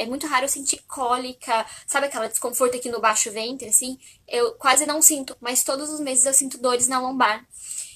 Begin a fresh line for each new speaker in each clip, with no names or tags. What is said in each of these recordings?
é muito raro eu sentir cólica, sabe aquela desconforto aqui no baixo ventre, assim? Eu quase não sinto, mas todos os meses eu sinto dores na lombar.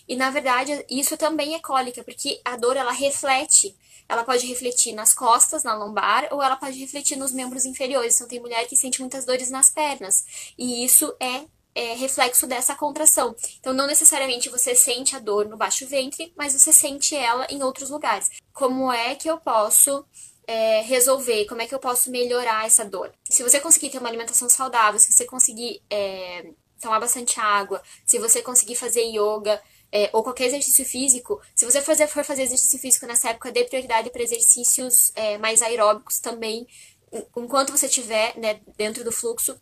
E na verdade, isso também é cólica, porque a dor ela reflete. Ela pode refletir nas costas, na lombar, ou ela pode refletir nos membros inferiores. Então tem mulher que sente muitas dores nas pernas. E isso é é, reflexo dessa contração. Então, não necessariamente você sente a dor no baixo ventre, mas você sente ela em outros lugares. Como é que eu posso é, resolver? Como é que eu posso melhorar essa dor? Se você conseguir ter uma alimentação saudável, se você conseguir é, tomar bastante água, se você conseguir fazer yoga, é, ou qualquer exercício físico, se você fazer, for fazer exercício físico nessa época, dê prioridade para exercícios é, mais aeróbicos também, enquanto você estiver né, dentro do fluxo,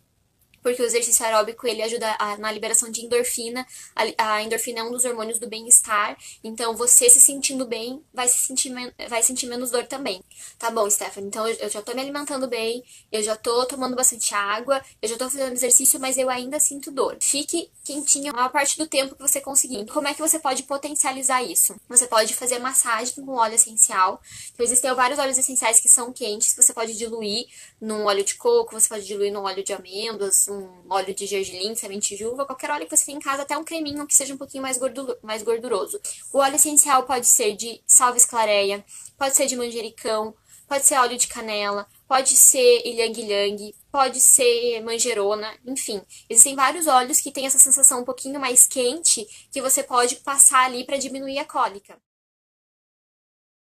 porque o exercício aeróbico ele ajuda a, na liberação de endorfina. A, a endorfina é um dos hormônios do bem-estar, então você se sentindo bem vai se sentir, vai sentir menos dor também. Tá bom, Stephanie, então eu, eu já tô me alimentando bem, eu já tô tomando bastante água, eu já tô fazendo exercício, mas eu ainda sinto dor. Fique quentinha a maior parte do tempo que você conseguir. Como é que você pode potencializar isso? Você pode fazer massagem com óleo essencial. Então, existem vários óleos essenciais que são quentes, você pode diluir num óleo de coco, você pode diluir num óleo de amêndoas, um óleo de gergelim, semente de uva, qualquer óleo que você tem em casa, até um creminho que seja um pouquinho mais, mais gorduroso. O óleo essencial pode ser de salve clareia, pode ser de manjericão, pode ser óleo de canela, pode ser ilhang-ilhang, pode ser manjerona, enfim. Existem vários óleos que têm essa sensação um pouquinho mais quente que você pode passar ali para diminuir a cólica.